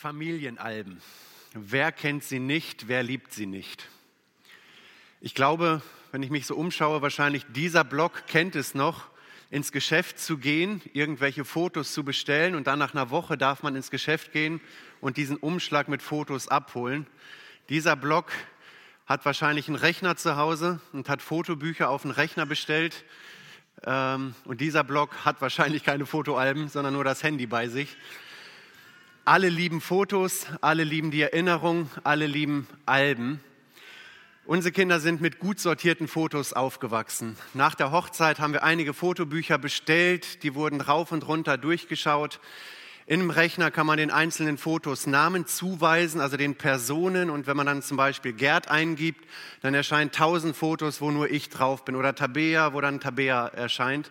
Familienalben. Wer kennt sie nicht? Wer liebt sie nicht? Ich glaube, wenn ich mich so umschaue, wahrscheinlich dieser Blog kennt es noch, ins Geschäft zu gehen, irgendwelche Fotos zu bestellen und dann nach einer Woche darf man ins Geschäft gehen und diesen Umschlag mit Fotos abholen. Dieser Blog hat wahrscheinlich einen Rechner zu Hause und hat Fotobücher auf den Rechner bestellt. Ähm, und dieser Blog hat wahrscheinlich keine Fotoalben, sondern nur das Handy bei sich. Alle lieben Fotos, alle lieben die Erinnerung, alle lieben Alben. Unsere Kinder sind mit gut sortierten Fotos aufgewachsen. Nach der Hochzeit haben wir einige Fotobücher bestellt, die wurden rauf und runter durchgeschaut. Im Rechner kann man den einzelnen Fotos Namen zuweisen, also den Personen. Und wenn man dann zum Beispiel Gerd eingibt, dann erscheinen tausend Fotos, wo nur ich drauf bin. Oder Tabea, wo dann Tabea erscheint.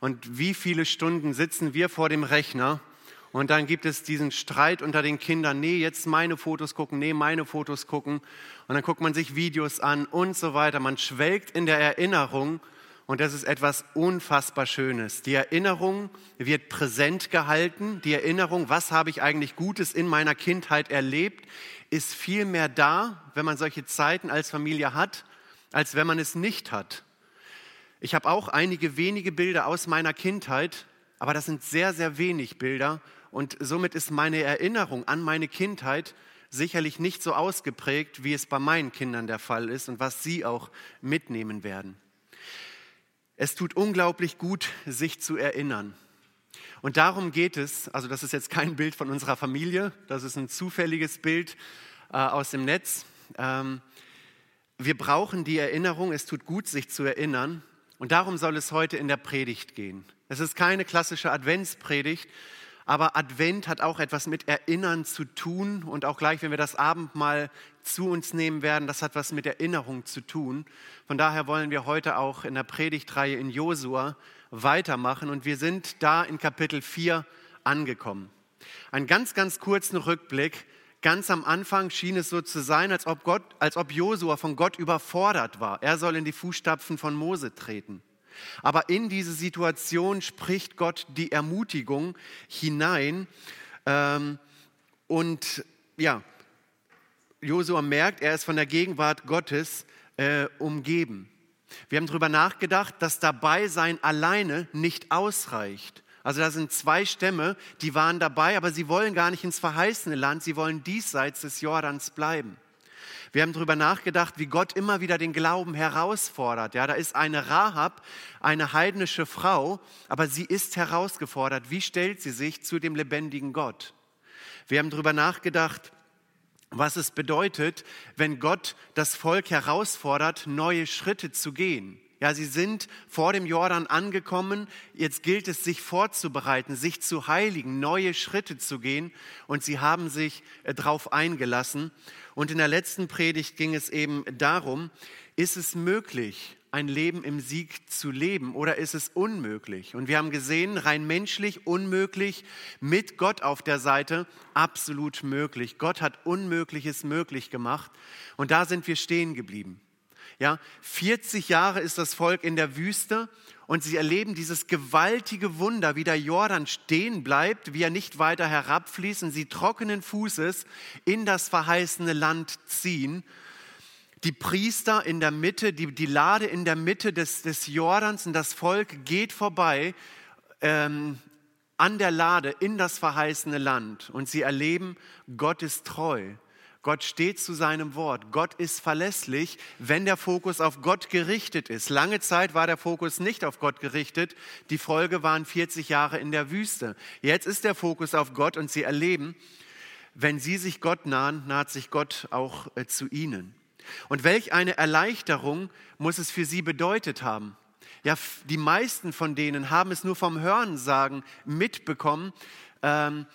Und wie viele Stunden sitzen wir vor dem Rechner und dann gibt es diesen Streit unter den Kindern, nee, jetzt meine Fotos gucken, nee, meine Fotos gucken. Und dann guckt man sich Videos an und so weiter. Man schwelgt in der Erinnerung und das ist etwas unfassbar Schönes. Die Erinnerung wird präsent gehalten. Die Erinnerung, was habe ich eigentlich Gutes in meiner Kindheit erlebt, ist viel mehr da, wenn man solche Zeiten als Familie hat, als wenn man es nicht hat. Ich habe auch einige wenige Bilder aus meiner Kindheit, aber das sind sehr, sehr wenig Bilder und somit ist meine Erinnerung an meine Kindheit sicherlich nicht so ausgeprägt, wie es bei meinen Kindern der Fall ist und was sie auch mitnehmen werden. Es tut unglaublich gut, sich zu erinnern. Und darum geht es, also das ist jetzt kein Bild von unserer Familie, das ist ein zufälliges Bild äh, aus dem Netz. Ähm, wir brauchen die Erinnerung, es tut gut, sich zu erinnern. Und darum soll es heute in der Predigt gehen. Es ist keine klassische Adventspredigt, aber Advent hat auch etwas mit Erinnern zu tun und auch gleich, wenn wir das Abendmahl zu uns nehmen werden, das hat was mit Erinnerung zu tun. Von daher wollen wir heute auch in der Predigtreihe in Josua weitermachen und wir sind da in Kapitel 4 angekommen. Einen ganz, ganz kurzen Rückblick. Ganz am Anfang schien es so zu sein, als ob, Gott, ob Josua von Gott überfordert war. Er soll in die Fußstapfen von Mose treten. Aber in diese Situation spricht Gott die Ermutigung hinein. Ähm, und ja, Josua merkt, er ist von der Gegenwart Gottes äh, umgeben. Wir haben darüber nachgedacht, dass dabei sein alleine nicht ausreicht. Also da sind zwei Stämme, die waren dabei, aber sie wollen gar nicht ins verheißene Land, sie wollen diesseits des Jordans bleiben. Wir haben darüber nachgedacht, wie Gott immer wieder den Glauben herausfordert. Ja, da ist eine Rahab, eine heidnische Frau, aber sie ist herausgefordert. Wie stellt sie sich zu dem lebendigen Gott? Wir haben darüber nachgedacht, was es bedeutet, wenn Gott das Volk herausfordert, neue Schritte zu gehen. Ja, sie sind vor dem Jordan angekommen. Jetzt gilt es, sich vorzubereiten, sich zu heiligen, neue Schritte zu gehen. Und sie haben sich äh, darauf eingelassen. Und in der letzten Predigt ging es eben darum, ist es möglich, ein Leben im Sieg zu leben oder ist es unmöglich? Und wir haben gesehen, rein menschlich unmöglich, mit Gott auf der Seite absolut möglich. Gott hat Unmögliches möglich gemacht und da sind wir stehen geblieben. Ja, 40 Jahre ist das Volk in der Wüste und sie erleben dieses gewaltige Wunder, wie der Jordan stehen bleibt, wie er nicht weiter herabfließt und sie trockenen Fußes in das verheißene Land ziehen. Die Priester in der Mitte, die, die Lade in der Mitte des, des Jordans und das Volk geht vorbei ähm, an der Lade in das verheißene Land und sie erleben, Gott ist treu. Gott steht zu seinem Wort. Gott ist verlässlich, wenn der Fokus auf Gott gerichtet ist. Lange Zeit war der Fokus nicht auf Gott gerichtet. Die Folge waren 40 Jahre in der Wüste. Jetzt ist der Fokus auf Gott und sie erleben, wenn sie sich Gott nahen, naht sich Gott auch äh, zu ihnen. Und welch eine Erleichterung muss es für sie bedeutet haben. Ja, die meisten von denen haben es nur vom Hörensagen mitbekommen. Ähm,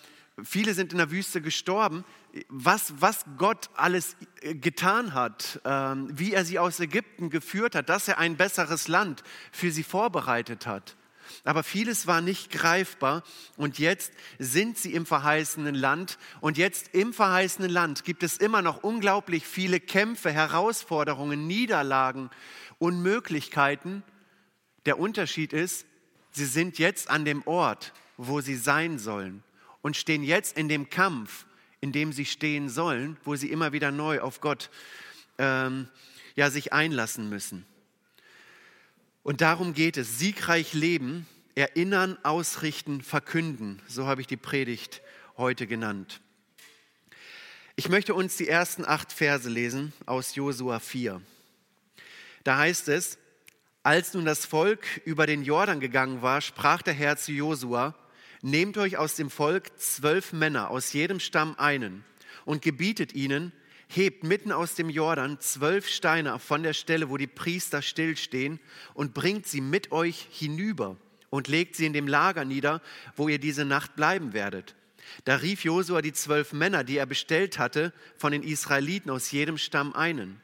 viele sind in der Wüste gestorben was, was Gott alles äh, getan hat, ähm, wie er sie aus Ägypten geführt hat, dass er ein besseres Land für sie vorbereitet hat. Aber vieles war nicht greifbar und jetzt sind sie im verheißenen Land und jetzt im verheißenen Land gibt es immer noch unglaublich viele Kämpfe, Herausforderungen, Niederlagen, Unmöglichkeiten. Der Unterschied ist, sie sind jetzt an dem Ort, wo sie sein sollen und stehen jetzt in dem Kampf in dem sie stehen sollen, wo sie immer wieder neu auf Gott ähm, ja, sich einlassen müssen. Und darum geht es. Siegreich leben, erinnern, ausrichten, verkünden. So habe ich die Predigt heute genannt. Ich möchte uns die ersten acht Verse lesen aus Josua 4. Da heißt es, als nun das Volk über den Jordan gegangen war, sprach der Herr zu Josua, nehmt euch aus dem Volk zwölf Männer, aus jedem Stamm einen, und gebietet ihnen, hebt mitten aus dem Jordan zwölf Steine von der Stelle, wo die Priester stillstehen, und bringt sie mit euch hinüber und legt sie in dem Lager nieder, wo ihr diese Nacht bleiben werdet. Da rief Josua die zwölf Männer, die er bestellt hatte, von den Israeliten aus jedem Stamm einen.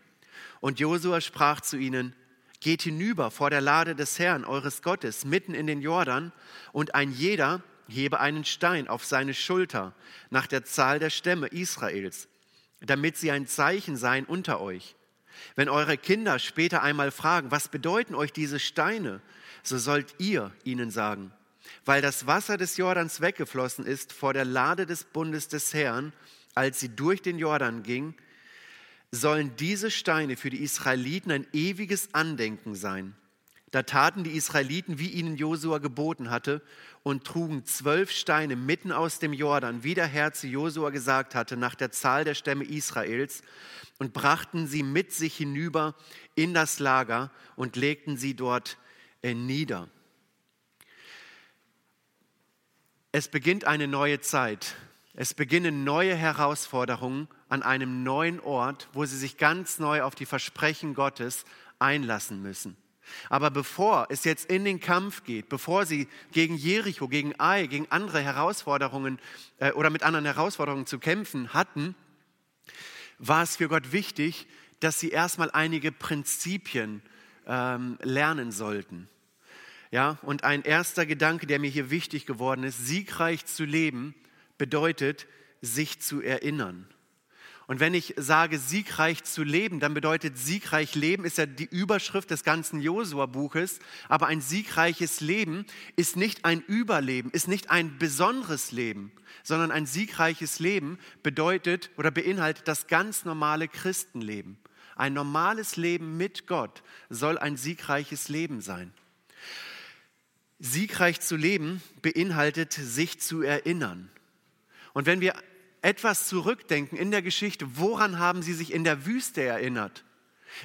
Und Josua sprach zu ihnen, Geht hinüber vor der Lade des Herrn, eures Gottes, mitten in den Jordan, und ein jeder hebe einen Stein auf seine Schulter nach der Zahl der Stämme Israels damit sie ein Zeichen seien unter euch. Wenn eure Kinder später einmal fragen, was bedeuten euch diese Steine, so sollt ihr ihnen sagen, weil das Wasser des Jordans weggeflossen ist vor der Lade des Bundes des Herrn, als sie durch den Jordan ging, sollen diese Steine für die Israeliten ein ewiges Andenken sein. Da taten die Israeliten, wie ihnen Josua geboten hatte, und trugen zwölf Steine mitten aus dem Jordan, wie der Herr zu Josua gesagt hatte, nach der Zahl der Stämme Israels, und brachten sie mit sich hinüber in das Lager und legten sie dort äh, nieder. Es beginnt eine neue Zeit. Es beginnen neue Herausforderungen an einem neuen Ort, wo sie sich ganz neu auf die Versprechen Gottes einlassen müssen. Aber bevor es jetzt in den Kampf geht, bevor sie gegen Jericho, gegen Ai, gegen andere Herausforderungen äh, oder mit anderen Herausforderungen zu kämpfen hatten, war es für Gott wichtig, dass sie erstmal einige Prinzipien ähm, lernen sollten. Ja, und ein erster Gedanke, der mir hier wichtig geworden ist, siegreich zu leben, bedeutet, sich zu erinnern. Und wenn ich sage, siegreich zu leben, dann bedeutet siegreich leben ist ja die Überschrift des ganzen Josua-Buches. Aber ein siegreiches Leben ist nicht ein Überleben, ist nicht ein besonderes Leben, sondern ein siegreiches Leben bedeutet oder beinhaltet das ganz normale Christenleben. Ein normales Leben mit Gott soll ein siegreiches Leben sein. Siegreich zu leben beinhaltet, sich zu erinnern. Und wenn wir etwas zurückdenken in der Geschichte, woran haben sie sich in der Wüste erinnert?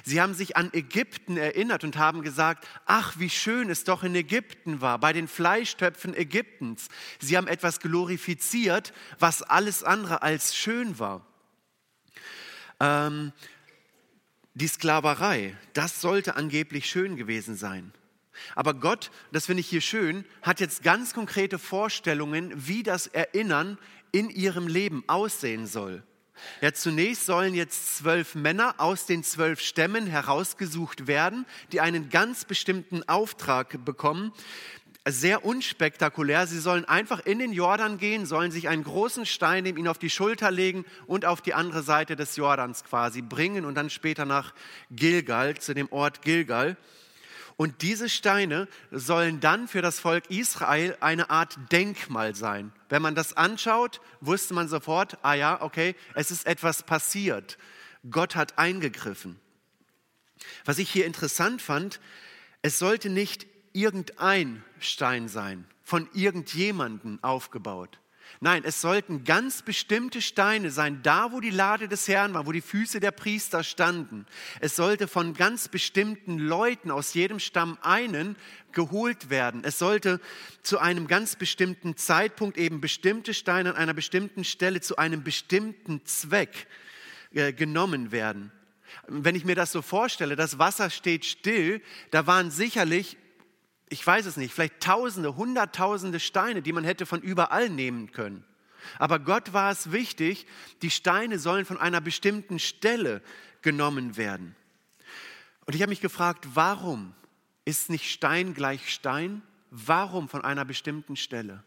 Sie haben sich an Ägypten erinnert und haben gesagt, ach, wie schön es doch in Ägypten war, bei den Fleischtöpfen Ägyptens. Sie haben etwas glorifiziert, was alles andere als schön war. Ähm, die Sklaverei, das sollte angeblich schön gewesen sein. Aber Gott, das finde ich hier schön, hat jetzt ganz konkrete Vorstellungen, wie das Erinnern in ihrem Leben aussehen soll. Ja, zunächst sollen jetzt zwölf Männer aus den zwölf Stämmen herausgesucht werden, die einen ganz bestimmten Auftrag bekommen. Sehr unspektakulär. Sie sollen einfach in den Jordan gehen, sollen sich einen großen Stein nehmen, ihn auf die Schulter legen und auf die andere Seite des Jordans quasi bringen und dann später nach Gilgal, zu dem Ort Gilgal. Und diese Steine sollen dann für das Volk Israel eine Art Denkmal sein. Wenn man das anschaut, wusste man sofort, ah ja, okay, es ist etwas passiert. Gott hat eingegriffen. Was ich hier interessant fand, es sollte nicht irgendein Stein sein, von irgendjemanden aufgebaut. Nein, es sollten ganz bestimmte Steine sein, da wo die Lade des Herrn war, wo die Füße der Priester standen. Es sollte von ganz bestimmten Leuten aus jedem Stamm einen geholt werden. Es sollte zu einem ganz bestimmten Zeitpunkt eben bestimmte Steine an einer bestimmten Stelle zu einem bestimmten Zweck äh, genommen werden. Wenn ich mir das so vorstelle, das Wasser steht still, da waren sicherlich ich weiß es nicht, vielleicht Tausende, Hunderttausende Steine, die man hätte von überall nehmen können. Aber Gott war es wichtig, die Steine sollen von einer bestimmten Stelle genommen werden. Und ich habe mich gefragt, warum ist nicht Stein gleich Stein? Warum von einer bestimmten Stelle?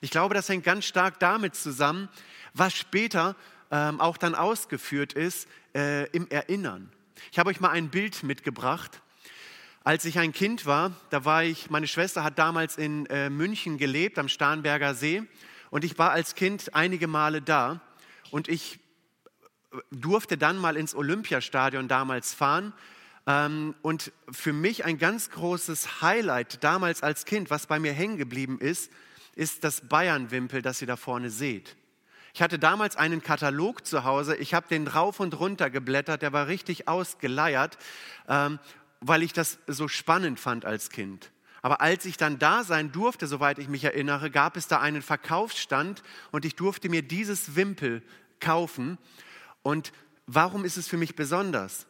Ich glaube, das hängt ganz stark damit zusammen, was später ähm, auch dann ausgeführt ist äh, im Erinnern. Ich habe euch mal ein Bild mitgebracht. Als ich ein Kind war, da war ich, meine Schwester hat damals in äh, München gelebt, am Starnberger See. Und ich war als Kind einige Male da. und ich durfte dann mal ins Olympiastadion damals fahren. Ähm, und für mich ein ganz großes Highlight damals als Kind, was bei mir hängen geblieben ist, ist das Bayern-Wimpel, das ihr da vorne seht. Ich hatte damals einen Katalog zu Hause, ich habe den rauf und runter geblättert, der war richtig ausgeleiert, ähm, weil ich das so spannend fand als Kind. Aber als ich dann da sein durfte, soweit ich mich erinnere, gab es da einen Verkaufsstand und ich durfte mir dieses Wimpel kaufen. Und warum ist es für mich besonders?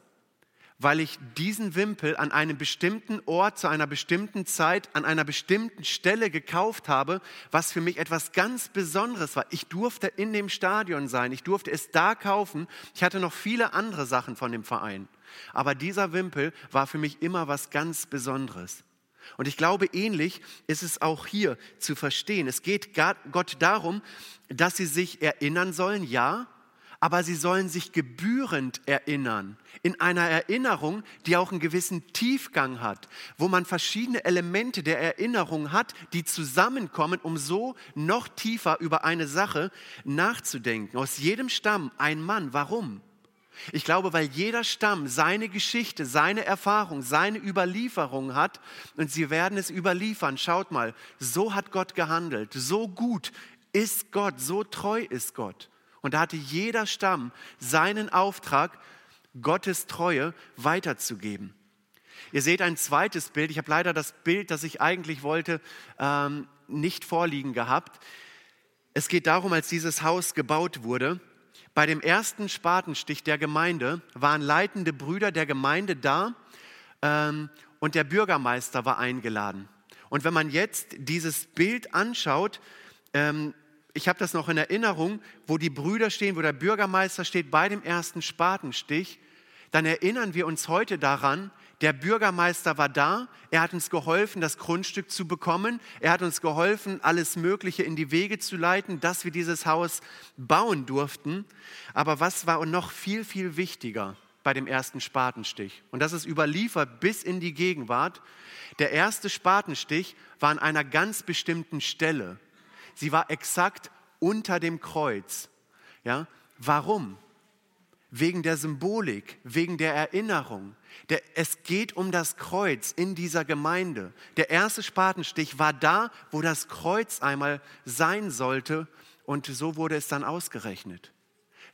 Weil ich diesen Wimpel an einem bestimmten Ort, zu einer bestimmten Zeit, an einer bestimmten Stelle gekauft habe, was für mich etwas ganz Besonderes war. Ich durfte in dem Stadion sein, ich durfte es da kaufen. Ich hatte noch viele andere Sachen von dem Verein. Aber dieser Wimpel war für mich immer was ganz Besonderes. Und ich glaube, ähnlich ist es auch hier zu verstehen. Es geht Gott darum, dass sie sich erinnern sollen, ja, aber sie sollen sich gebührend erinnern, in einer Erinnerung, die auch einen gewissen Tiefgang hat, wo man verschiedene Elemente der Erinnerung hat, die zusammenkommen, um so noch tiefer über eine Sache nachzudenken. Aus jedem Stamm ein Mann. Warum? Ich glaube, weil jeder Stamm seine Geschichte, seine Erfahrung, seine Überlieferung hat und sie werden es überliefern. Schaut mal, so hat Gott gehandelt, so gut ist Gott, so treu ist Gott. Und da hatte jeder Stamm seinen Auftrag, Gottes Treue weiterzugeben. Ihr seht ein zweites Bild. Ich habe leider das Bild, das ich eigentlich wollte, ähm, nicht vorliegen gehabt. Es geht darum, als dieses Haus gebaut wurde, bei dem ersten Spatenstich der Gemeinde waren leitende Brüder der Gemeinde da ähm, und der Bürgermeister war eingeladen. Und wenn man jetzt dieses Bild anschaut, ähm, ich habe das noch in Erinnerung, wo die Brüder stehen, wo der Bürgermeister steht bei dem ersten Spatenstich, dann erinnern wir uns heute daran, der Bürgermeister war da, er hat uns geholfen, das Grundstück zu bekommen, er hat uns geholfen, alles Mögliche in die Wege zu leiten, dass wir dieses Haus bauen durften. Aber was war noch viel, viel wichtiger bei dem ersten Spatenstich? Und das ist überliefert bis in die Gegenwart. Der erste Spatenstich war an einer ganz bestimmten Stelle. Sie war exakt unter dem Kreuz. Ja? Warum? Wegen der Symbolik, wegen der Erinnerung. Der, es geht um das Kreuz in dieser Gemeinde. Der erste Spatenstich war da, wo das Kreuz einmal sein sollte und so wurde es dann ausgerechnet.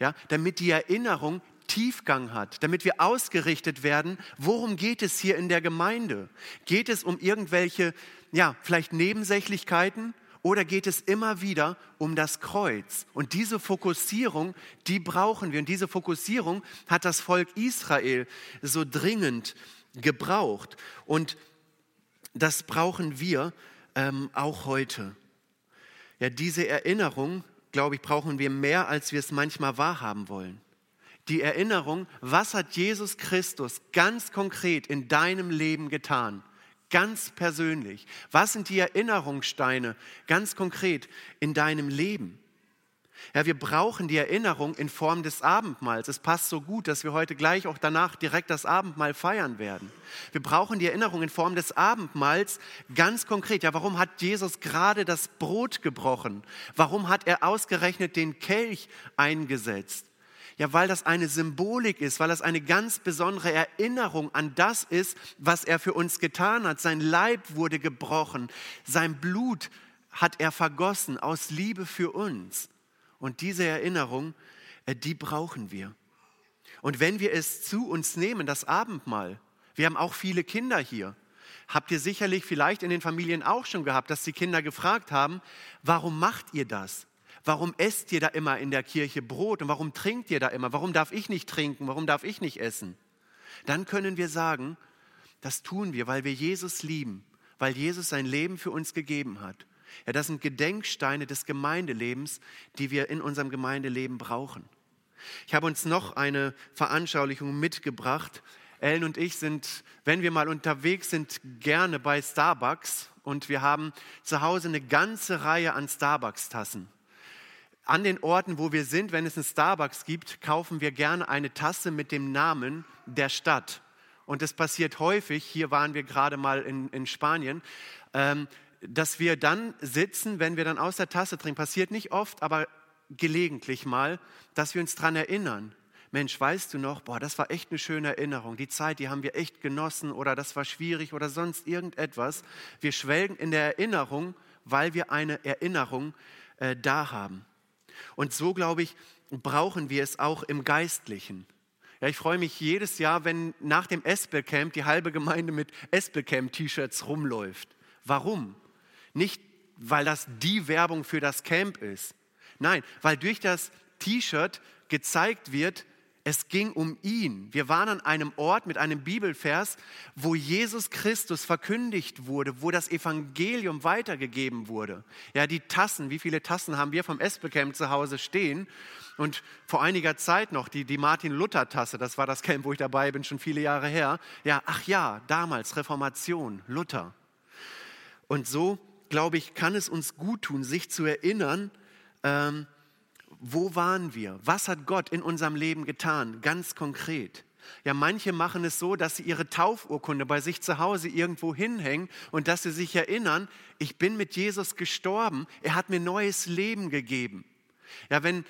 Ja, damit die Erinnerung Tiefgang hat, damit wir ausgerichtet werden, worum geht es hier in der Gemeinde? Geht es um irgendwelche, ja, vielleicht Nebensächlichkeiten? Oder geht es immer wieder um das Kreuz? Und diese Fokussierung, die brauchen wir. Und diese Fokussierung hat das Volk Israel so dringend gebraucht. Und das brauchen wir ähm, auch heute. Ja, diese Erinnerung, glaube ich, brauchen wir mehr, als wir es manchmal wahrhaben wollen. Die Erinnerung, was hat Jesus Christus ganz konkret in deinem Leben getan? Ganz persönlich? Was sind die Erinnerungssteine ganz konkret in deinem Leben? Ja, wir brauchen die Erinnerung in Form des Abendmahls. Es passt so gut, dass wir heute gleich auch danach direkt das Abendmahl feiern werden. Wir brauchen die Erinnerung in Form des Abendmahls ganz konkret. Ja, warum hat Jesus gerade das Brot gebrochen? Warum hat er ausgerechnet den Kelch eingesetzt? Ja, weil das eine Symbolik ist, weil das eine ganz besondere Erinnerung an das ist, was er für uns getan hat. Sein Leib wurde gebrochen, sein Blut hat er vergossen aus Liebe für uns. Und diese Erinnerung, äh, die brauchen wir. Und wenn wir es zu uns nehmen, das Abendmahl, wir haben auch viele Kinder hier, habt ihr sicherlich vielleicht in den Familien auch schon gehabt, dass die Kinder gefragt haben, warum macht ihr das? Warum esst ihr da immer in der Kirche Brot und warum trinkt ihr da immer? Warum darf ich nicht trinken? Warum darf ich nicht essen? Dann können wir sagen, das tun wir, weil wir Jesus lieben, weil Jesus sein Leben für uns gegeben hat. Ja, das sind Gedenksteine des Gemeindelebens, die wir in unserem Gemeindeleben brauchen. Ich habe uns noch eine Veranschaulichung mitgebracht. Ellen und ich sind, wenn wir mal unterwegs sind, gerne bei Starbucks und wir haben zu Hause eine ganze Reihe an Starbucks-Tassen an den Orten, wo wir sind, wenn es einen Starbucks gibt, kaufen wir gerne eine Tasse mit dem Namen der Stadt. Und das passiert häufig, hier waren wir gerade mal in, in Spanien, ähm, dass wir dann sitzen, wenn wir dann aus der Tasse trinken. Passiert nicht oft, aber gelegentlich mal, dass wir uns daran erinnern. Mensch, weißt du noch, boah, das war echt eine schöne Erinnerung. Die Zeit, die haben wir echt genossen oder das war schwierig oder sonst irgendetwas. Wir schwelgen in der Erinnerung, weil wir eine Erinnerung äh, da haben. Und so, glaube ich, brauchen wir es auch im Geistlichen. Ja, ich freue mich jedes Jahr, wenn nach dem Espelcamp die halbe Gemeinde mit Espelcamp-T-Shirts rumläuft. Warum? Nicht, weil das die Werbung für das Camp ist. Nein, weil durch das T-Shirt gezeigt wird, es ging um ihn. Wir waren an einem Ort mit einem Bibelvers, wo Jesus Christus verkündigt wurde, wo das Evangelium weitergegeben wurde. Ja, die Tassen, wie viele Tassen haben wir vom Espelcamp zu Hause stehen? Und vor einiger Zeit noch die, die Martin-Luther-Tasse, das war das Camp, wo ich dabei bin, schon viele Jahre her. Ja, ach ja, damals Reformation, Luther. Und so, glaube ich, kann es uns gut tun, sich zu erinnern, ähm, wo waren wir? Was hat Gott in unserem Leben getan? Ganz konkret. Ja, manche machen es so, dass sie ihre Taufurkunde bei sich zu Hause irgendwo hinhängen und dass sie sich erinnern, ich bin mit Jesus gestorben, er hat mir neues Leben gegeben. Ja, wenn,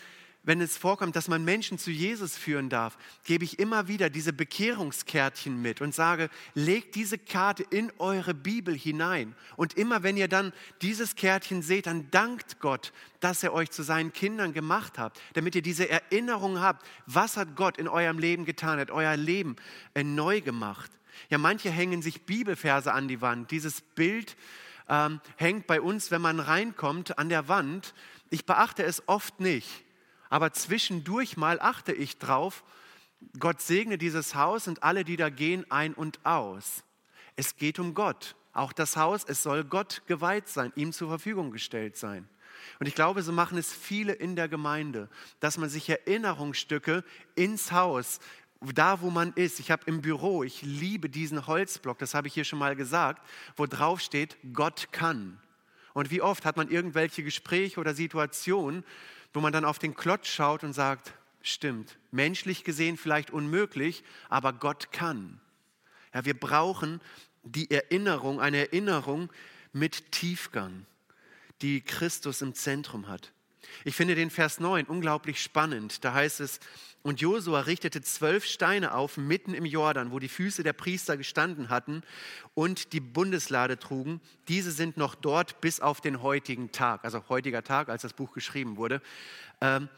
wenn es vorkommt, dass man Menschen zu Jesus führen darf, gebe ich immer wieder diese Bekehrungskärtchen mit und sage, legt diese Karte in eure Bibel hinein. Und immer wenn ihr dann dieses Kärtchen seht, dann dankt Gott, dass er euch zu seinen Kindern gemacht hat, damit ihr diese Erinnerung habt, was hat Gott in eurem Leben getan, hat euer Leben äh, neu gemacht. Ja, manche hängen sich Bibelverse an die Wand. Dieses Bild ähm, hängt bei uns, wenn man reinkommt, an der Wand. Ich beachte es oft nicht aber zwischendurch mal achte ich drauf, Gott segne dieses Haus und alle, die da gehen, ein und aus. Es geht um Gott. Auch das Haus, es soll Gott geweiht sein, ihm zur Verfügung gestellt sein. Und ich glaube, so machen es viele in der Gemeinde, dass man sich Erinnerungsstücke ins Haus, da wo man ist. Ich habe im Büro, ich liebe diesen Holzblock, das habe ich hier schon mal gesagt, wo drauf steht, Gott kann. Und wie oft hat man irgendwelche Gespräche oder Situationen, wo man dann auf den Klotz schaut und sagt, stimmt, menschlich gesehen vielleicht unmöglich, aber Gott kann. Ja, wir brauchen die Erinnerung, eine Erinnerung mit Tiefgang, die Christus im Zentrum hat. Ich finde den Vers 9 unglaublich spannend. Da heißt es, und Josua richtete zwölf Steine auf mitten im Jordan, wo die Füße der Priester gestanden hatten und die Bundeslade trugen. Diese sind noch dort bis auf den heutigen Tag, also heutiger Tag, als das Buch geschrieben wurde. Ähm,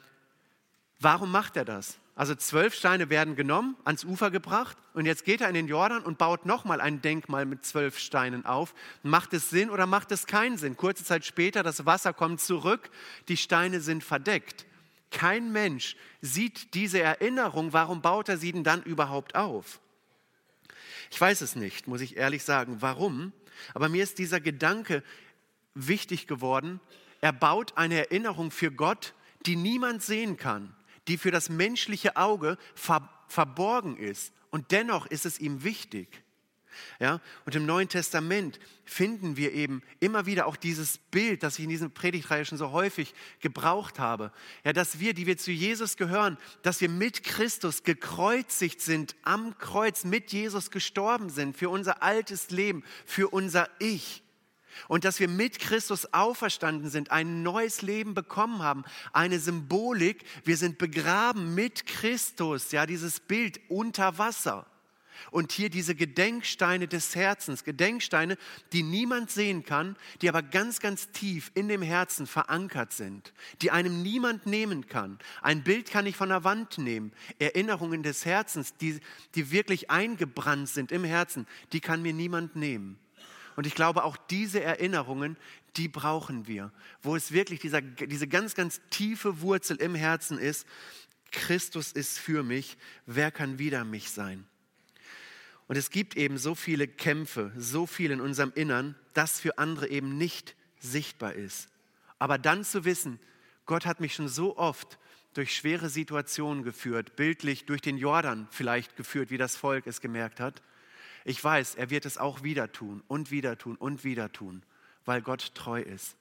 warum macht er das? Also zwölf Steine werden genommen, ans Ufer gebracht und jetzt geht er in den Jordan und baut nochmal ein Denkmal mit zwölf Steinen auf. Macht es Sinn oder macht es keinen Sinn? Kurze Zeit später, das Wasser kommt zurück, die Steine sind verdeckt. Kein Mensch sieht diese Erinnerung, warum baut er sie denn dann überhaupt auf? Ich weiß es nicht, muss ich ehrlich sagen, warum, aber mir ist dieser Gedanke wichtig geworden. Er baut eine Erinnerung für Gott, die niemand sehen kann die für das menschliche Auge ver verborgen ist. Und dennoch ist es ihm wichtig. Ja, und im Neuen Testament finden wir eben immer wieder auch dieses Bild, das ich in diesem Predigtreihe schon so häufig gebraucht habe. Ja, dass wir, die wir zu Jesus gehören, dass wir mit Christus gekreuzigt sind, am Kreuz mit Jesus gestorben sind für unser altes Leben, für unser Ich und dass wir mit Christus auferstanden sind, ein neues Leben bekommen haben, eine Symbolik, wir sind begraben mit Christus, ja, dieses Bild unter Wasser. Und hier diese Gedenksteine des Herzens, Gedenksteine, die niemand sehen kann, die aber ganz, ganz tief in dem Herzen verankert sind, die einem niemand nehmen kann. Ein Bild kann ich von der Wand nehmen. Erinnerungen des Herzens, die, die wirklich eingebrannt sind im Herzen, die kann mir niemand nehmen. Und ich glaube, auch diese Erinnerungen, die brauchen wir, wo es wirklich dieser, diese ganz, ganz tiefe Wurzel im Herzen ist. Christus ist für mich, wer kann wider mich sein? Und es gibt eben so viele Kämpfe, so viel in unserem Innern, das für andere eben nicht sichtbar ist. Aber dann zu wissen, Gott hat mich schon so oft durch schwere Situationen geführt, bildlich durch den Jordan vielleicht geführt, wie das Volk es gemerkt hat. Ich weiß, er wird es auch wieder tun und wieder tun und wieder tun, weil Gott treu ist.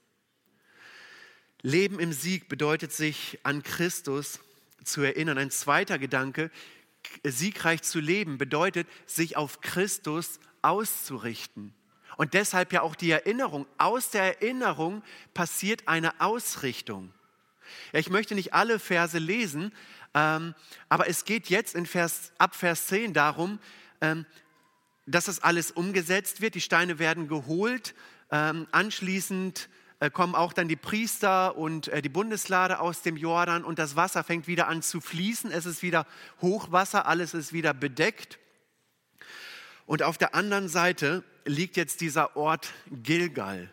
Leben im Sieg bedeutet sich an Christus zu erinnern. Ein zweiter Gedanke, siegreich zu leben, bedeutet sich auf Christus auszurichten. Und deshalb ja auch die Erinnerung. Aus der Erinnerung passiert eine Ausrichtung. Ich möchte nicht alle Verse lesen, ähm, aber es geht jetzt in Vers, ab Vers 10 darum, ähm, dass das alles umgesetzt wird. Die Steine werden geholt. Ähm, anschließend äh, kommen auch dann die Priester und äh, die Bundeslade aus dem Jordan und das Wasser fängt wieder an zu fließen. Es ist wieder Hochwasser, alles ist wieder bedeckt. Und auf der anderen Seite liegt jetzt dieser Ort Gilgal.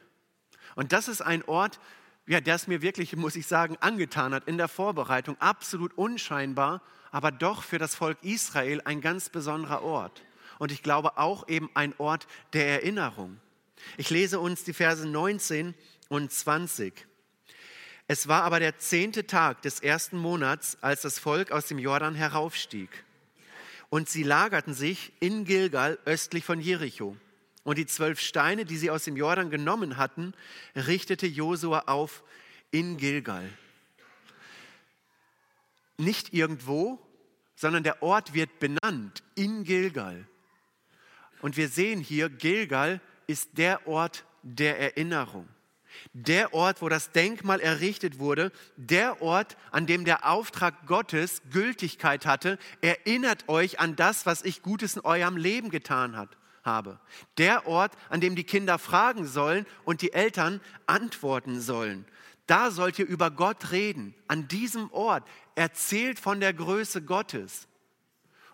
Und das ist ein Ort, ja, der es mir wirklich, muss ich sagen, angetan hat in der Vorbereitung. Absolut unscheinbar, aber doch für das Volk Israel ein ganz besonderer Ort. Und ich glaube auch eben ein Ort der Erinnerung. Ich lese uns die Verse 19 und 20. Es war aber der zehnte Tag des ersten Monats, als das Volk aus dem Jordan heraufstieg. Und sie lagerten sich in Gilgal östlich von Jericho. Und die zwölf Steine, die sie aus dem Jordan genommen hatten, richtete Josua auf in Gilgal. Nicht irgendwo, sondern der Ort wird benannt in Gilgal. Und wir sehen hier, Gilgal ist der Ort der Erinnerung. Der Ort, wo das Denkmal errichtet wurde, der Ort, an dem der Auftrag Gottes Gültigkeit hatte, erinnert euch an das, was ich Gutes in eurem Leben getan hat, habe. Der Ort, an dem die Kinder fragen sollen und die Eltern antworten sollen. Da sollt ihr über Gott reden. An diesem Ort erzählt von der Größe Gottes.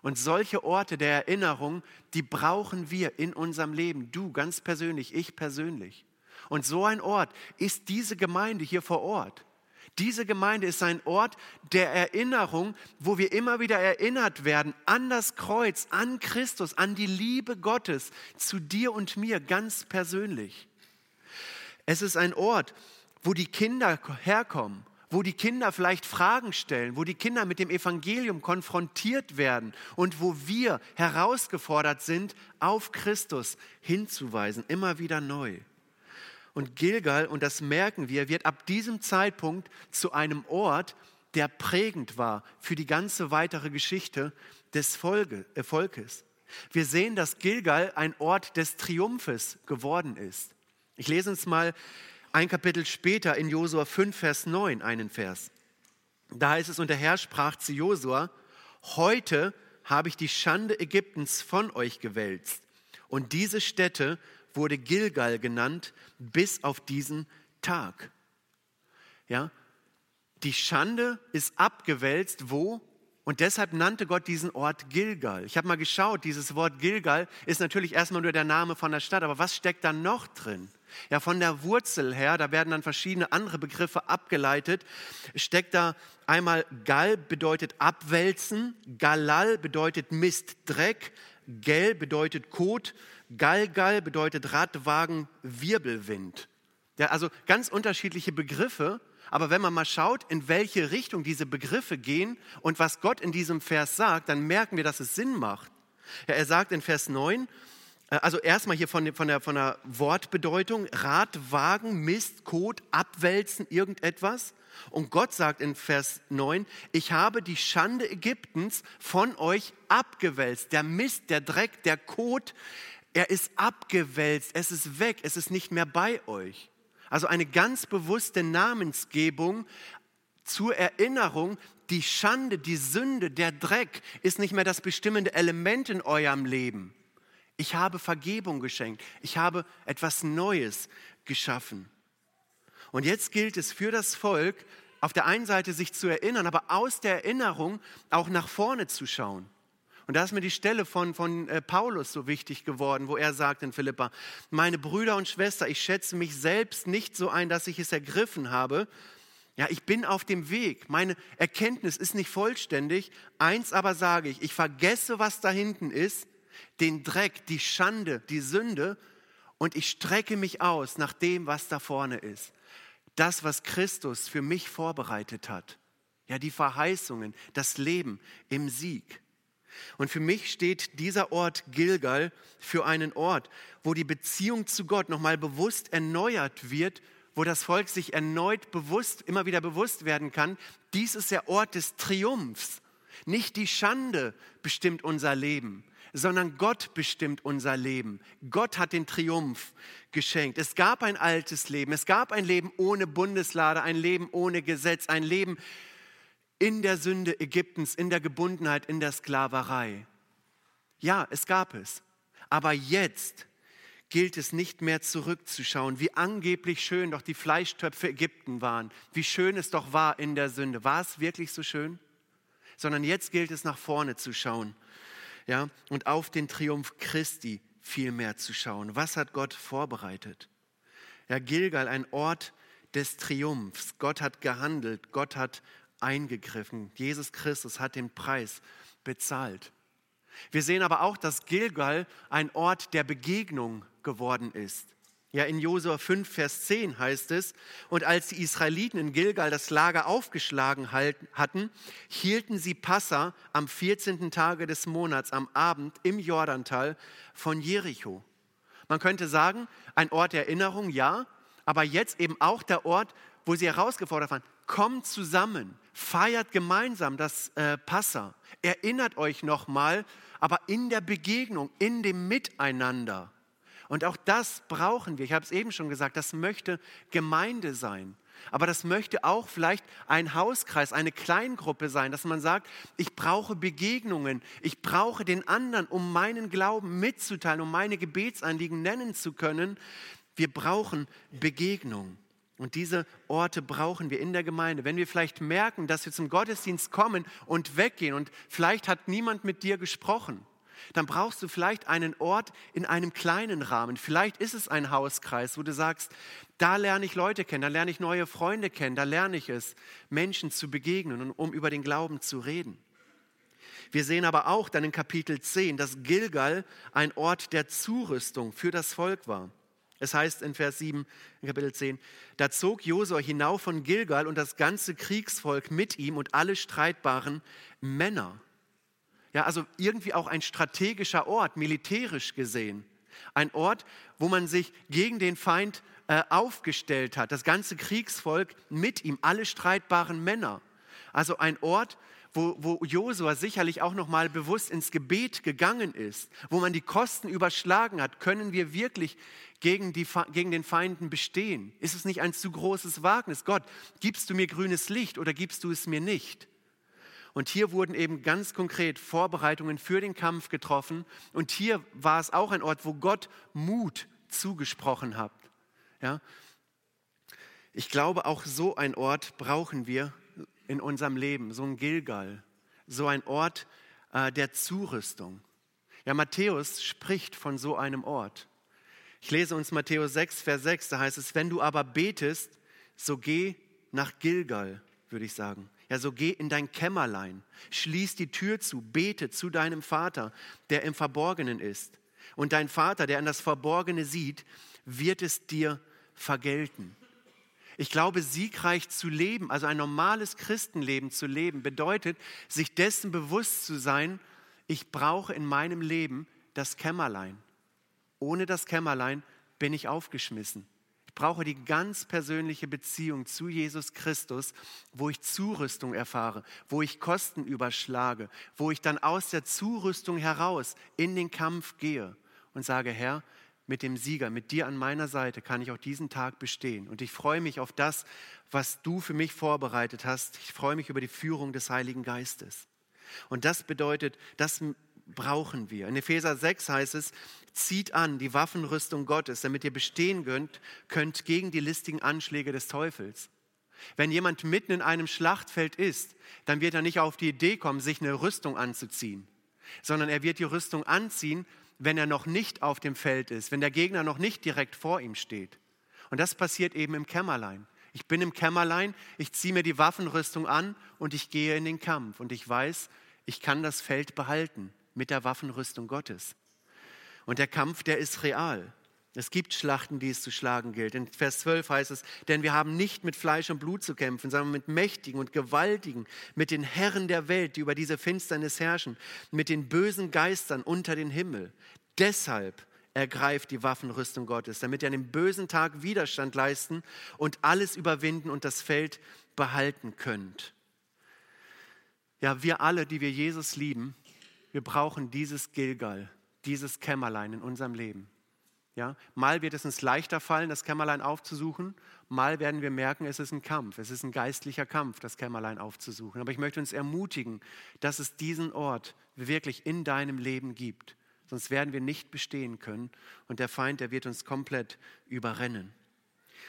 Und solche Orte der Erinnerung, die brauchen wir in unserem Leben. Du ganz persönlich, ich persönlich. Und so ein Ort ist diese Gemeinde hier vor Ort. Diese Gemeinde ist ein Ort der Erinnerung, wo wir immer wieder erinnert werden an das Kreuz, an Christus, an die Liebe Gottes zu dir und mir ganz persönlich. Es ist ein Ort, wo die Kinder herkommen, wo die Kinder vielleicht Fragen stellen, wo die Kinder mit dem Evangelium konfrontiert werden und wo wir herausgefordert sind, auf Christus hinzuweisen, immer wieder neu. Und Gilgal, und das merken wir, wird ab diesem Zeitpunkt zu einem Ort, der prägend war für die ganze weitere Geschichte des äh, Volkes. Wir sehen, dass Gilgal ein Ort des Triumphes geworden ist. Ich lese uns mal ein Kapitel später in Josua 5, Vers 9 einen Vers. Da heißt es, und der Herr sprach zu Josua, heute habe ich die Schande Ägyptens von euch gewälzt und diese Städte wurde Gilgal genannt bis auf diesen Tag. Ja, die Schande ist abgewälzt, wo? Und deshalb nannte Gott diesen Ort Gilgal. Ich habe mal geschaut, dieses Wort Gilgal ist natürlich erstmal nur der Name von der Stadt, aber was steckt da noch drin? Ja, von der Wurzel her, da werden dann verschiedene andere Begriffe abgeleitet, steckt da einmal Gal bedeutet abwälzen, Galal bedeutet Mist, Dreck, Gel bedeutet Kot, Galgal bedeutet Radwagen, Wirbelwind. Ja, also ganz unterschiedliche Begriffe, aber wenn man mal schaut, in welche Richtung diese Begriffe gehen und was Gott in diesem Vers sagt, dann merken wir, dass es Sinn macht. Ja, er sagt in Vers 9, äh, also erstmal hier von, von, der, von der Wortbedeutung, Radwagen, Mist, Kot, abwälzen, irgendetwas. Und Gott sagt in Vers 9, ich habe die Schande Ägyptens von euch abgewälzt. Der Mist, der Dreck, der Kot, er ist abgewälzt, es ist weg, es ist nicht mehr bei euch. Also eine ganz bewusste Namensgebung zur Erinnerung, die Schande, die Sünde, der Dreck ist nicht mehr das bestimmende Element in eurem Leben. Ich habe Vergebung geschenkt, ich habe etwas Neues geschaffen. Und jetzt gilt es für das Volk, auf der einen Seite sich zu erinnern, aber aus der Erinnerung auch nach vorne zu schauen. Und da ist mir die Stelle von, von äh, Paulus so wichtig geworden, wo er sagt in Philippa, meine Brüder und Schwestern, ich schätze mich selbst nicht so ein, dass ich es ergriffen habe. Ja, ich bin auf dem Weg. Meine Erkenntnis ist nicht vollständig. Eins aber sage ich, ich vergesse, was da hinten ist, den Dreck, die Schande, die Sünde und ich strecke mich aus nach dem, was da vorne ist das, was Christus für mich vorbereitet hat. Ja, die Verheißungen, das Leben im Sieg. Und für mich steht dieser Ort Gilgal für einen Ort, wo die Beziehung zu Gott nochmal bewusst erneuert wird, wo das Volk sich erneut bewusst, immer wieder bewusst werden kann, dies ist der Ort des Triumphs. Nicht die Schande bestimmt unser Leben. sondern Gott bestimmt unser Leben. Gott hat den Triumph geschenkt. Es gab ein altes Leben, es gab ein Leben ohne Bundeslade, ein Leben ohne Gesetz, ein Leben in der Sünde Ägyptens, in der Gebundenheit, in der Sklaverei. Ja, es gab es. Aber jetzt gilt es nicht mehr zurückzuschauen, wie angeblich schön doch die Fleischtöpfe Ägypten waren, wie schön es doch war in der Sünde. War es wirklich so schön? Sondern jetzt gilt es nach vorne zu schauen ja, und auf den Triumph Christi viel mehr zu schauen. Was hat Gott vorbereitet? Ja, Gilgal, ein Ort des Triumphs. Gott hat gehandelt, Gott hat eingegriffen. Jesus Christus hat den Preis bezahlt. Wir sehen aber auch, dass Gilgal ein Ort der Begegnung geworden ist. Ja, in Josua 5, Vers 10 heißt es, und als die Israeliten in Gilgal das Lager aufgeschlagen hatten, hielten sie Passa am 14. Tage des Monats am Abend im Jordantal von Jericho. Man könnte sagen, ein Ort der Erinnerung, ja, aber jetzt eben auch der Ort, wo sie herausgefordert waren, kommt zusammen, feiert gemeinsam das äh, Passa, erinnert euch nochmal, aber in der Begegnung, in dem Miteinander. Und auch das brauchen wir. Ich habe es eben schon gesagt, das möchte Gemeinde sein. Aber das möchte auch vielleicht ein Hauskreis, eine Kleingruppe sein, dass man sagt, ich brauche Begegnungen, ich brauche den anderen, um meinen Glauben mitzuteilen, um meine Gebetsanliegen nennen zu können. Wir brauchen Begegnung. Und diese Orte brauchen wir in der Gemeinde. Wenn wir vielleicht merken, dass wir zum Gottesdienst kommen und weggehen und vielleicht hat niemand mit dir gesprochen, dann brauchst du vielleicht einen Ort in einem kleinen Rahmen. Vielleicht ist es ein Hauskreis, wo du sagst, da lerne ich Leute kennen, da lerne ich neue Freunde kennen, da lerne ich es, Menschen zu begegnen und um über den Glauben zu reden. Wir sehen aber auch dann in Kapitel 10, dass Gilgal ein Ort der Zurüstung für das Volk war. Es heißt in Vers 7, in Kapitel 10, da zog Josua hinauf von Gilgal und das ganze Kriegsvolk mit ihm und alle streitbaren Männer. Ja, also irgendwie auch ein strategischer Ort, militärisch gesehen. Ein Ort, wo man sich gegen den Feind äh, aufgestellt hat. Das ganze Kriegsvolk mit ihm, alle streitbaren Männer. Also ein Ort, wo, wo Josua sicherlich auch noch mal bewusst ins Gebet gegangen ist, wo man die Kosten überschlagen hat. Können wir wirklich gegen, die, gegen den Feinden bestehen? Ist es nicht ein zu großes Wagnis? Gott, gibst du mir grünes Licht oder gibst du es mir nicht? Und hier wurden eben ganz konkret Vorbereitungen für den Kampf getroffen. Und hier war es auch ein Ort, wo Gott Mut zugesprochen hat. Ja? Ich glaube, auch so ein Ort brauchen wir in unserem Leben, so ein Gilgal, so ein Ort äh, der Zurüstung. Ja, Matthäus spricht von so einem Ort. Ich lese uns Matthäus 6, Vers 6, da heißt es, wenn du aber betest, so geh nach Gilgal, würde ich sagen. Ja, so geh in dein Kämmerlein, schließ die Tür zu, bete zu deinem Vater, der im Verborgenen ist. Und dein Vater, der an das Verborgene sieht, wird es dir vergelten. Ich glaube, siegreich zu leben, also ein normales Christenleben zu leben, bedeutet, sich dessen bewusst zu sein, ich brauche in meinem Leben das Kämmerlein. Ohne das Kämmerlein bin ich aufgeschmissen brauche die ganz persönliche Beziehung zu Jesus Christus, wo ich Zurüstung erfahre, wo ich Kosten überschlage, wo ich dann aus der Zurüstung heraus in den Kampf gehe und sage, Herr, mit dem Sieger, mit dir an meiner Seite kann ich auch diesen Tag bestehen. Und ich freue mich auf das, was du für mich vorbereitet hast. Ich freue mich über die Führung des Heiligen Geistes. Und das bedeutet, das brauchen wir. In Epheser 6 heißt es, zieht an die Waffenrüstung Gottes, damit ihr bestehen könnt, könnt gegen die listigen Anschläge des Teufels. Wenn jemand mitten in einem Schlachtfeld ist, dann wird er nicht auf die Idee kommen, sich eine Rüstung anzuziehen, sondern er wird die Rüstung anziehen, wenn er noch nicht auf dem Feld ist, wenn der Gegner noch nicht direkt vor ihm steht. Und das passiert eben im Kämmerlein. Ich bin im Kämmerlein, ich ziehe mir die Waffenrüstung an und ich gehe in den Kampf und ich weiß, ich kann das Feld behalten mit der Waffenrüstung Gottes. Und der Kampf, der ist real. Es gibt Schlachten, die es zu schlagen gilt. In Vers 12 heißt es, denn wir haben nicht mit Fleisch und Blut zu kämpfen, sondern mit Mächtigen und Gewaltigen, mit den Herren der Welt, die über diese Finsternis herrschen, mit den bösen Geistern unter den Himmel. Deshalb ergreift die Waffenrüstung Gottes, damit ihr an dem bösen Tag Widerstand leisten und alles überwinden und das Feld behalten könnt. Ja, wir alle, die wir Jesus lieben, wir brauchen dieses Gilgal, dieses Kämmerlein in unserem Leben. Ja, mal wird es uns leichter fallen, das Kämmerlein aufzusuchen, mal werden wir merken, es ist ein Kampf, es ist ein geistlicher Kampf, das Kämmerlein aufzusuchen. Aber ich möchte uns ermutigen, dass es diesen Ort wirklich in deinem Leben gibt. Sonst werden wir nicht bestehen können und der Feind, der wird uns komplett überrennen.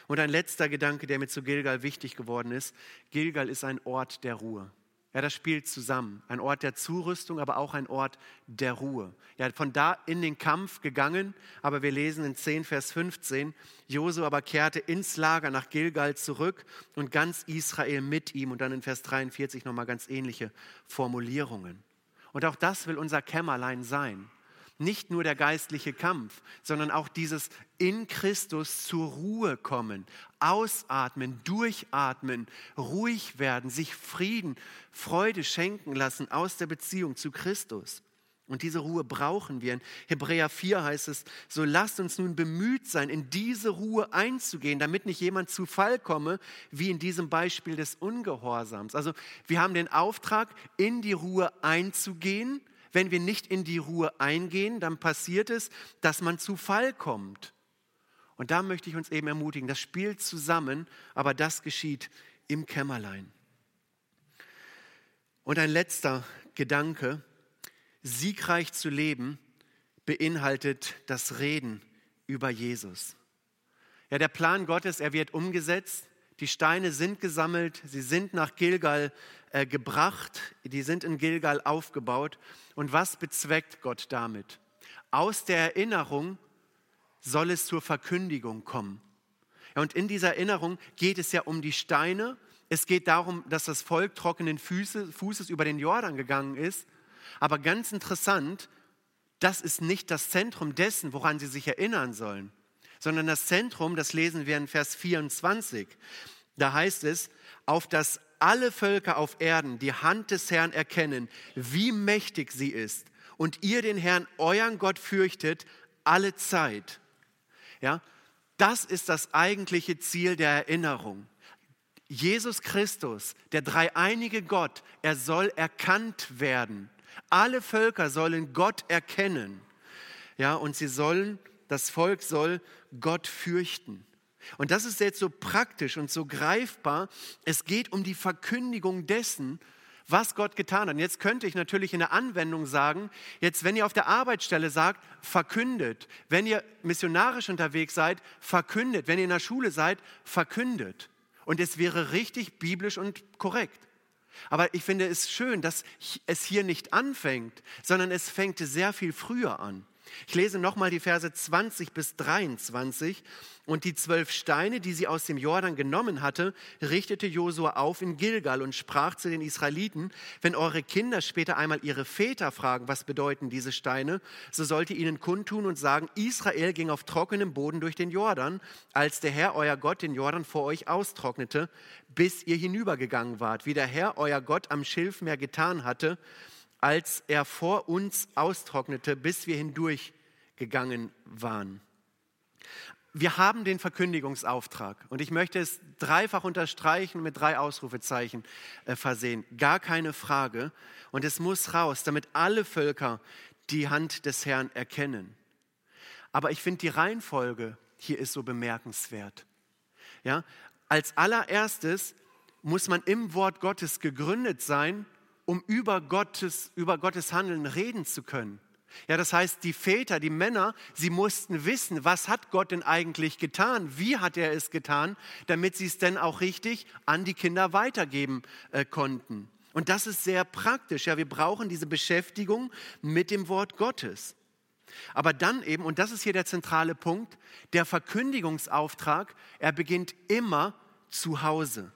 Und ein letzter Gedanke, der mir zu Gilgal wichtig geworden ist. Gilgal ist ein Ort der Ruhe. Ja, das spielt zusammen. Ein Ort der Zurüstung, aber auch ein Ort der Ruhe. Hat von da in den Kampf gegangen, aber wir lesen in 10, Vers 15, Josu aber kehrte ins Lager nach Gilgal zurück und ganz Israel mit ihm. Und dann in Vers 43 nochmal ganz ähnliche Formulierungen. Und auch das will unser Kämmerlein sein. Nicht nur der geistliche Kampf, sondern auch dieses in Christus zur Ruhe kommen, ausatmen, durchatmen, ruhig werden, sich Frieden, Freude schenken lassen aus der Beziehung zu Christus. Und diese Ruhe brauchen wir. In Hebräer 4 heißt es, so lasst uns nun bemüht sein, in diese Ruhe einzugehen, damit nicht jemand zu Fall komme, wie in diesem Beispiel des Ungehorsams. Also wir haben den Auftrag, in die Ruhe einzugehen, wenn wir nicht in die Ruhe eingehen, dann passiert es, dass man zu Fall kommt. Und da möchte ich uns eben ermutigen, das spielt zusammen, aber das geschieht im Kämmerlein. Und ein letzter Gedanke, siegreich zu leben, beinhaltet das Reden über Jesus. Ja, der Plan Gottes, er wird umgesetzt. Die Steine sind gesammelt, sie sind nach Gilgal äh, gebracht, die sind in Gilgal aufgebaut. Und was bezweckt Gott damit? Aus der Erinnerung soll es zur Verkündigung kommen. Ja, und in dieser Erinnerung geht es ja um die Steine. Es geht darum, dass das Volk trockenen Füße, Fußes über den Jordan gegangen ist. Aber ganz interessant, das ist nicht das Zentrum dessen, woran sie sich erinnern sollen, sondern das Zentrum, das lesen wir in Vers 24. Da heißt es, auf das alle Völker auf Erden die Hand des Herrn erkennen, wie mächtig sie ist, und ihr den Herrn, euren Gott, fürchtet, alle Zeit. Ja, das ist das eigentliche Ziel der Erinnerung. Jesus Christus, der dreieinige Gott, er soll erkannt werden. Alle Völker sollen Gott erkennen. Ja, und sie sollen, das Volk soll Gott fürchten. Und das ist jetzt so praktisch und so greifbar. Es geht um die Verkündigung dessen, was Gott getan hat. Und jetzt könnte ich natürlich in der Anwendung sagen, jetzt wenn ihr auf der Arbeitsstelle sagt, verkündet. Wenn ihr missionarisch unterwegs seid, verkündet. Wenn ihr in der Schule seid, verkündet. Und es wäre richtig biblisch und korrekt. Aber ich finde es schön, dass es hier nicht anfängt, sondern es fängt sehr viel früher an. Ich lese nochmal die Verse 20 bis 23. Und die zwölf Steine, die sie aus dem Jordan genommen hatte, richtete Josua auf in Gilgal und sprach zu den Israeliten, wenn eure Kinder später einmal ihre Väter fragen, was bedeuten diese Steine, so sollt ihr ihnen kundtun und sagen, Israel ging auf trockenem Boden durch den Jordan, als der Herr, euer Gott, den Jordan vor euch austrocknete, bis ihr hinübergegangen wart, wie der Herr, euer Gott, am Schilfmeer getan hatte, als er vor uns austrocknete, bis wir hindurchgegangen waren. Wir haben den Verkündigungsauftrag und ich möchte es dreifach unterstreichen mit drei Ausrufezeichen äh, versehen. Gar keine Frage. Und es muss raus, damit alle Völker die Hand des Herrn erkennen. Aber ich finde die Reihenfolge hier ist so bemerkenswert. Ja, als allererstes muss man im Wort Gottes gegründet sein um über Gottes, über Gottes Handeln reden zu können. Ja, das heißt, die Väter, die Männer, sie mussten wissen, was hat Gott denn eigentlich getan? Wie hat er es getan, damit sie es denn auch richtig an die Kinder weitergeben äh, konnten? Und das ist sehr praktisch. Ja, wir brauchen diese Beschäftigung mit dem Wort Gottes. Aber dann eben, und das ist hier der zentrale Punkt, der Verkündigungsauftrag, er beginnt immer zu Hause.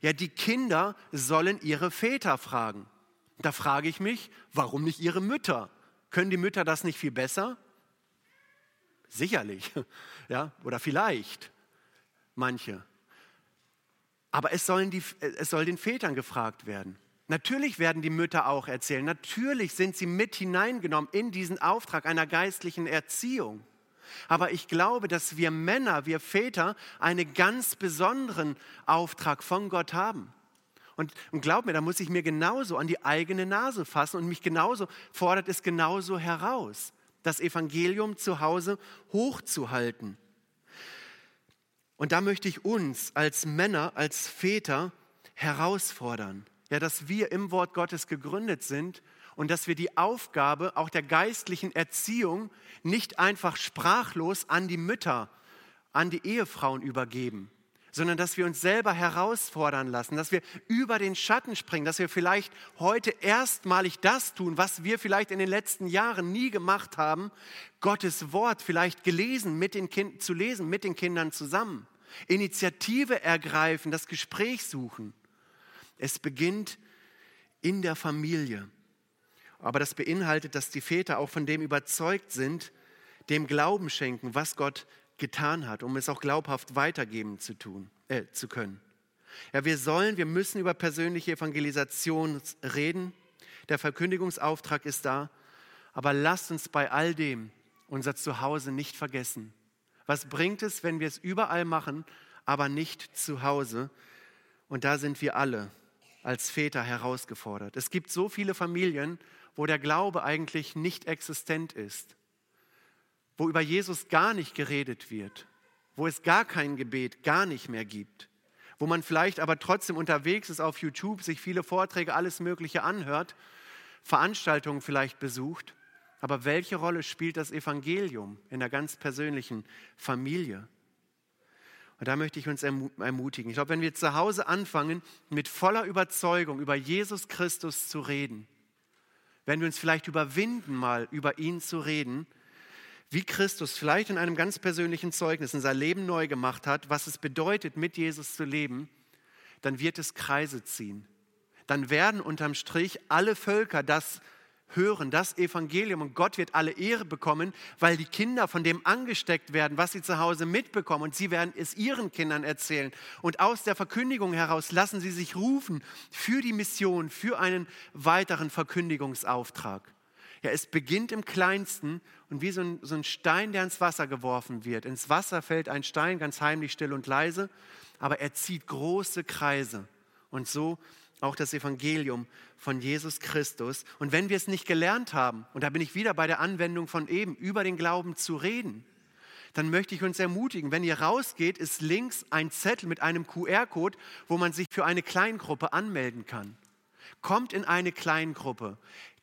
Ja, die Kinder sollen ihre Väter fragen. Da frage ich mich, warum nicht ihre Mütter? Können die Mütter das nicht viel besser? Sicherlich, ja, oder vielleicht manche. Aber es, sollen die, es soll den Vätern gefragt werden. Natürlich werden die Mütter auch erzählen. Natürlich sind sie mit hineingenommen in diesen Auftrag einer geistlichen Erziehung. Aber ich glaube, dass wir Männer, wir Väter einen ganz besonderen Auftrag von Gott haben. Und, und glaub mir, da muss ich mir genauso an die eigene Nase fassen und mich genauso, fordert es genauso heraus, das Evangelium zu Hause hochzuhalten. Und da möchte ich uns als Männer, als Väter herausfordern, ja, dass wir im Wort Gottes gegründet sind und dass wir die Aufgabe auch der geistlichen Erziehung nicht einfach sprachlos an die Mütter, an die Ehefrauen übergeben, sondern dass wir uns selber herausfordern lassen, dass wir über den Schatten springen, dass wir vielleicht heute erstmalig das tun, was wir vielleicht in den letzten Jahren nie gemacht haben, Gottes Wort vielleicht gelesen, mit den kind, zu lesen mit den Kindern zusammen. Initiative ergreifen, das Gespräch suchen. Es beginnt in der Familie. Aber das beinhaltet, dass die Väter auch von dem überzeugt sind, dem Glauben schenken, was Gott getan hat, um es auch glaubhaft weitergeben zu, tun, äh, zu können. Ja, wir sollen, wir müssen über persönliche Evangelisation reden. Der Verkündigungsauftrag ist da. Aber lasst uns bei all dem unser Zuhause nicht vergessen. Was bringt es, wenn wir es überall machen, aber nicht zu Hause? Und da sind wir alle als Väter herausgefordert. Es gibt so viele Familien, wo der Glaube eigentlich nicht existent ist wo über Jesus gar nicht geredet wird, wo es gar kein Gebet, gar nicht mehr gibt, wo man vielleicht aber trotzdem unterwegs ist auf YouTube, sich viele Vorträge, alles Mögliche anhört, Veranstaltungen vielleicht besucht. Aber welche Rolle spielt das Evangelium in der ganz persönlichen Familie? Und da möchte ich uns ermutigen. Ich glaube, wenn wir zu Hause anfangen, mit voller Überzeugung über Jesus Christus zu reden, wenn wir uns vielleicht überwinden, mal über ihn zu reden, wie Christus vielleicht in einem ganz persönlichen Zeugnis in sein Leben neu gemacht hat, was es bedeutet, mit Jesus zu leben, dann wird es Kreise ziehen. Dann werden unterm Strich alle Völker das hören, das Evangelium und Gott wird alle Ehre bekommen, weil die Kinder von dem angesteckt werden, was sie zu Hause mitbekommen und sie werden es ihren Kindern erzählen. Und aus der Verkündigung heraus lassen sie sich rufen für die Mission, für einen weiteren Verkündigungsauftrag. Ja, es beginnt im Kleinsten und wie so ein, so ein Stein, der ins Wasser geworfen wird. Ins Wasser fällt ein Stein, ganz heimlich, still und leise, aber er zieht große Kreise. Und so auch das Evangelium von Jesus Christus. Und wenn wir es nicht gelernt haben, und da bin ich wieder bei der Anwendung von eben, über den Glauben zu reden, dann möchte ich uns ermutigen, wenn ihr rausgeht, ist links ein Zettel mit einem QR-Code, wo man sich für eine Kleingruppe anmelden kann. Kommt in eine Kleingruppe.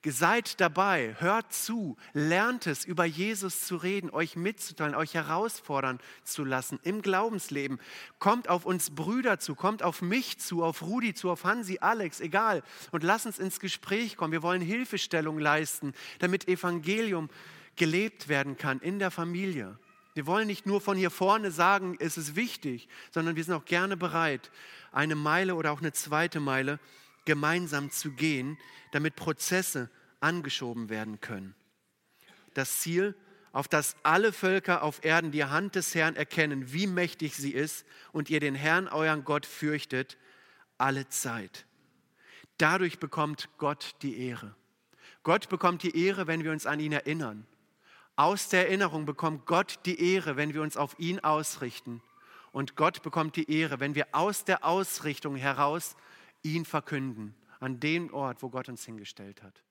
Seid dabei, hört zu, lernt es, über Jesus zu reden, euch mitzuteilen, euch herausfordern zu lassen im Glaubensleben. Kommt auf uns Brüder zu, kommt auf mich zu, auf Rudi zu, auf Hansi, Alex, egal. Und lasst uns ins Gespräch kommen. Wir wollen Hilfestellung leisten, damit Evangelium gelebt werden kann in der Familie. Wir wollen nicht nur von hier vorne sagen, es ist wichtig, sondern wir sind auch gerne bereit, eine Meile oder auch eine zweite Meile gemeinsam zu gehen, damit Prozesse angeschoben werden können. Das Ziel, auf das alle Völker auf Erden die Hand des Herrn erkennen, wie mächtig sie ist und ihr den Herrn, euren Gott, fürchtet, alle Zeit. Dadurch bekommt Gott die Ehre. Gott bekommt die Ehre, wenn wir uns an ihn erinnern. Aus der Erinnerung bekommt Gott die Ehre, wenn wir uns auf ihn ausrichten. Und Gott bekommt die Ehre, wenn wir aus der Ausrichtung heraus ihn verkünden, an dem Ort, wo Gott uns hingestellt hat.